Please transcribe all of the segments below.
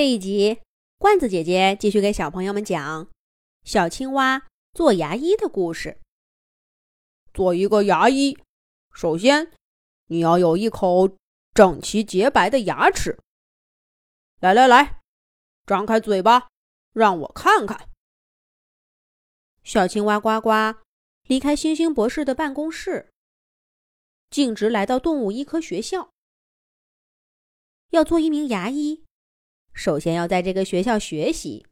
这一集，罐子姐姐继续给小朋友们讲小青蛙做牙医的故事。做一个牙医，首先你要有一口整齐洁白的牙齿。来来来，张开嘴巴，让我看看。小青蛙呱呱离开星星博士的办公室，径直来到动物医科学校，要做一名牙医。首先要在这个学校学习。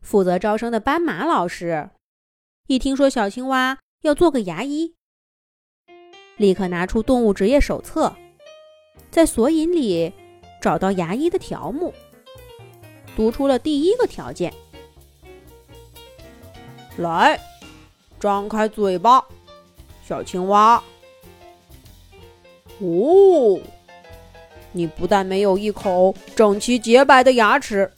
负责招生的斑马老师一听说小青蛙要做个牙医，立刻拿出动物职业手册，在索引里找到牙医的条目，读出了第一个条件：来，张开嘴巴，小青蛙。哦。你不但没有一口整齐洁白的牙齿，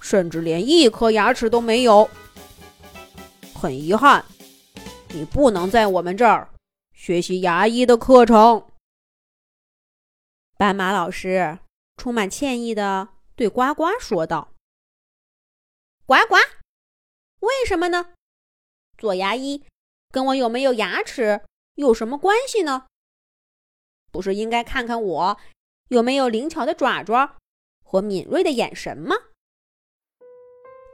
甚至连一颗牙齿都没有。很遗憾，你不能在我们这儿学习牙医的课程。斑马老师充满歉意的对呱呱说道：“呱呱，为什么呢？做牙医跟我有没有牙齿有什么关系呢？不是应该看看我？”有没有灵巧的爪爪和敏锐的眼神吗？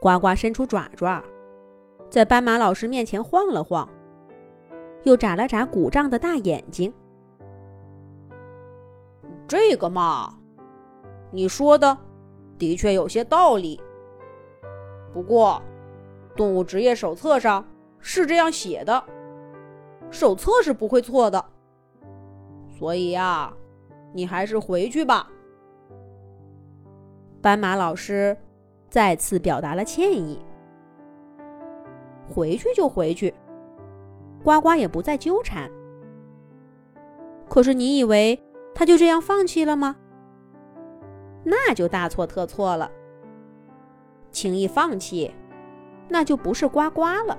呱呱伸出爪爪，在斑马老师面前晃了晃，又眨了眨鼓胀的大眼睛。这个嘛，你说的的确有些道理。不过，动物职业手册上是这样写的，手册是不会错的。所以呀。你还是回去吧。斑马老师再次表达了歉意。回去就回去，呱呱也不再纠缠。可是你以为他就这样放弃了吗？那就大错特错了。轻易放弃，那就不是呱呱了。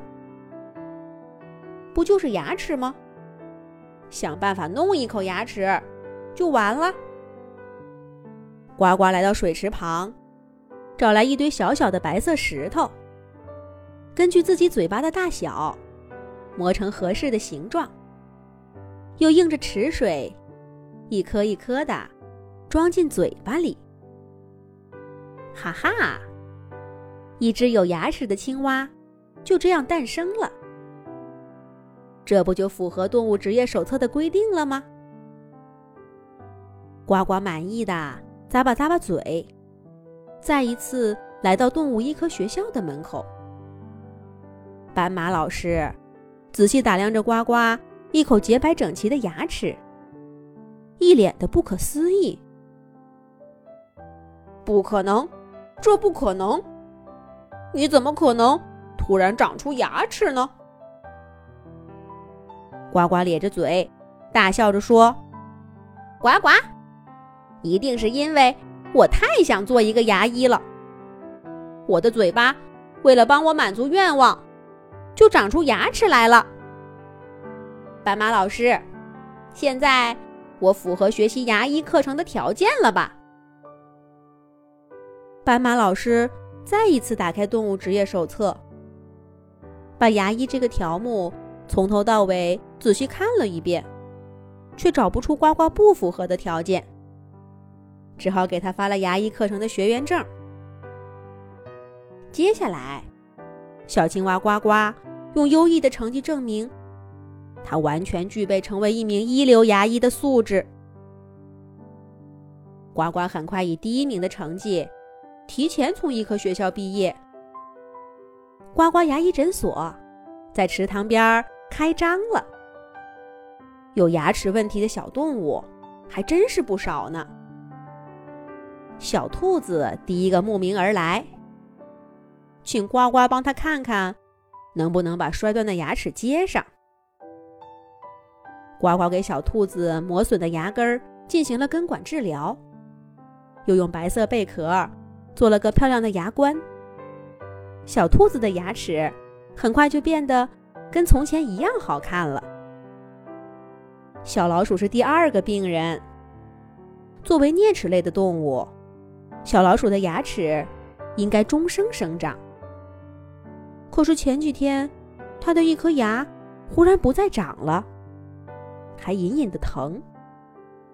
不就是牙齿吗？想办法弄一口牙齿。就完了。呱呱来到水池旁，找来一堆小小的白色石头，根据自己嘴巴的大小，磨成合适的形状，又映着池水，一颗一颗的装进嘴巴里。哈哈，一只有牙齿的青蛙就这样诞生了。这不就符合动物职业手册的规定了吗？呱呱满意的咂巴咂巴嘴，再一次来到动物医科学校的门口。斑马老师仔细打量着呱呱一口洁白整齐的牙齿，一脸的不可思议：“不可能，这不可能！你怎么可能突然长出牙齿呢？”呱呱咧着嘴，大笑着说：“呱呱。”一定是因为我太想做一个牙医了。我的嘴巴为了帮我满足愿望，就长出牙齿来了。斑马老师，现在我符合学习牙医课程的条件了吧？斑马老师再一次打开动物职业手册，把牙医这个条目从头到尾仔细看了一遍，却找不出呱呱不符合的条件。只好给他发了牙医课程的学员证。接下来，小青蛙呱呱用优异的成绩证明，他完全具备成为一名一流牙医的素质。呱呱很快以第一名的成绩，提前从医科学校毕业。呱呱牙医诊所在池塘边开张了，有牙齿问题的小动物还真是不少呢。小兔子第一个慕名而来，请呱呱帮他看看，能不能把摔断的牙齿接上。呱呱给小兔子磨损的牙根进行了根管治疗，又用白色贝壳做了个漂亮的牙冠。小兔子的牙齿很快就变得跟从前一样好看了。小老鼠是第二个病人，作为啮齿类的动物。小老鼠的牙齿应该终生生长。可是前几天，它的一颗牙忽然不再长了，还隐隐的疼。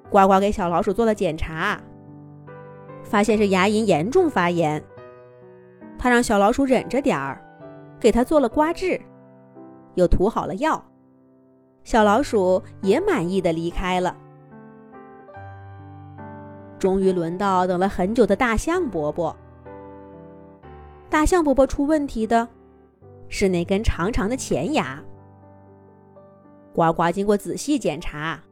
呱呱给小老鼠做了检查，发现是牙龈严重发炎。他让小老鼠忍着点儿，给它做了刮治，又涂好了药。小老鼠也满意的离开了。终于轮到等了很久的大象伯伯。大象伯伯出问题的是那根长长的前牙。呱呱经过仔细检查，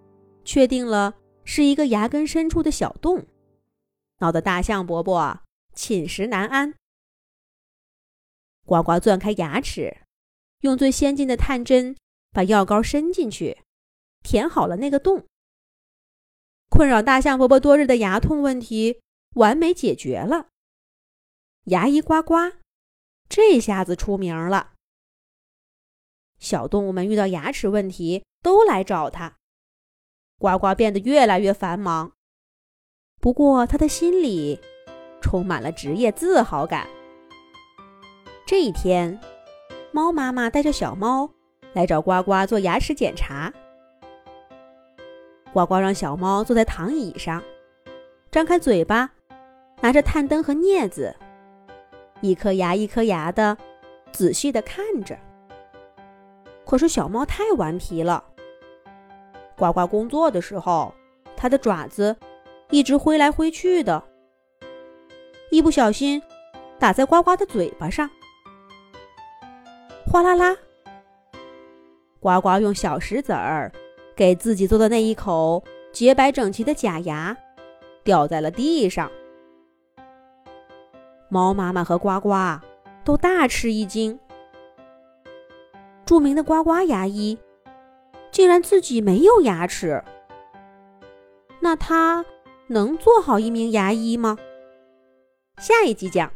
确定了是一个牙根深处的小洞，闹得大象伯伯寝食难安。呱呱钻开牙齿，用最先进的探针把药膏伸进去，填好了那个洞。困扰大象伯伯多日的牙痛问题完美解决了。牙医呱呱这下子出名了。小动物们遇到牙齿问题都来找他，呱呱变得越来越繁忙。不过他的心里充满了职业自豪感。这一天，猫妈妈带着小猫来找呱呱做牙齿检查。呱呱让小猫坐在躺椅上，张开嘴巴，拿着探灯和镊子，一颗牙一颗牙的仔细的看着。可是小猫太顽皮了，呱呱工作的时候，它的爪子一直挥来挥去的，一不小心打在呱呱的嘴巴上。哗啦啦！呱呱用小石子儿给自己做的那一口洁白整齐的假牙掉在了地上。猫妈妈和呱呱都大吃一惊。著名的呱呱牙医竟然自己没有牙齿，那他能做好一名牙医吗？下一集讲。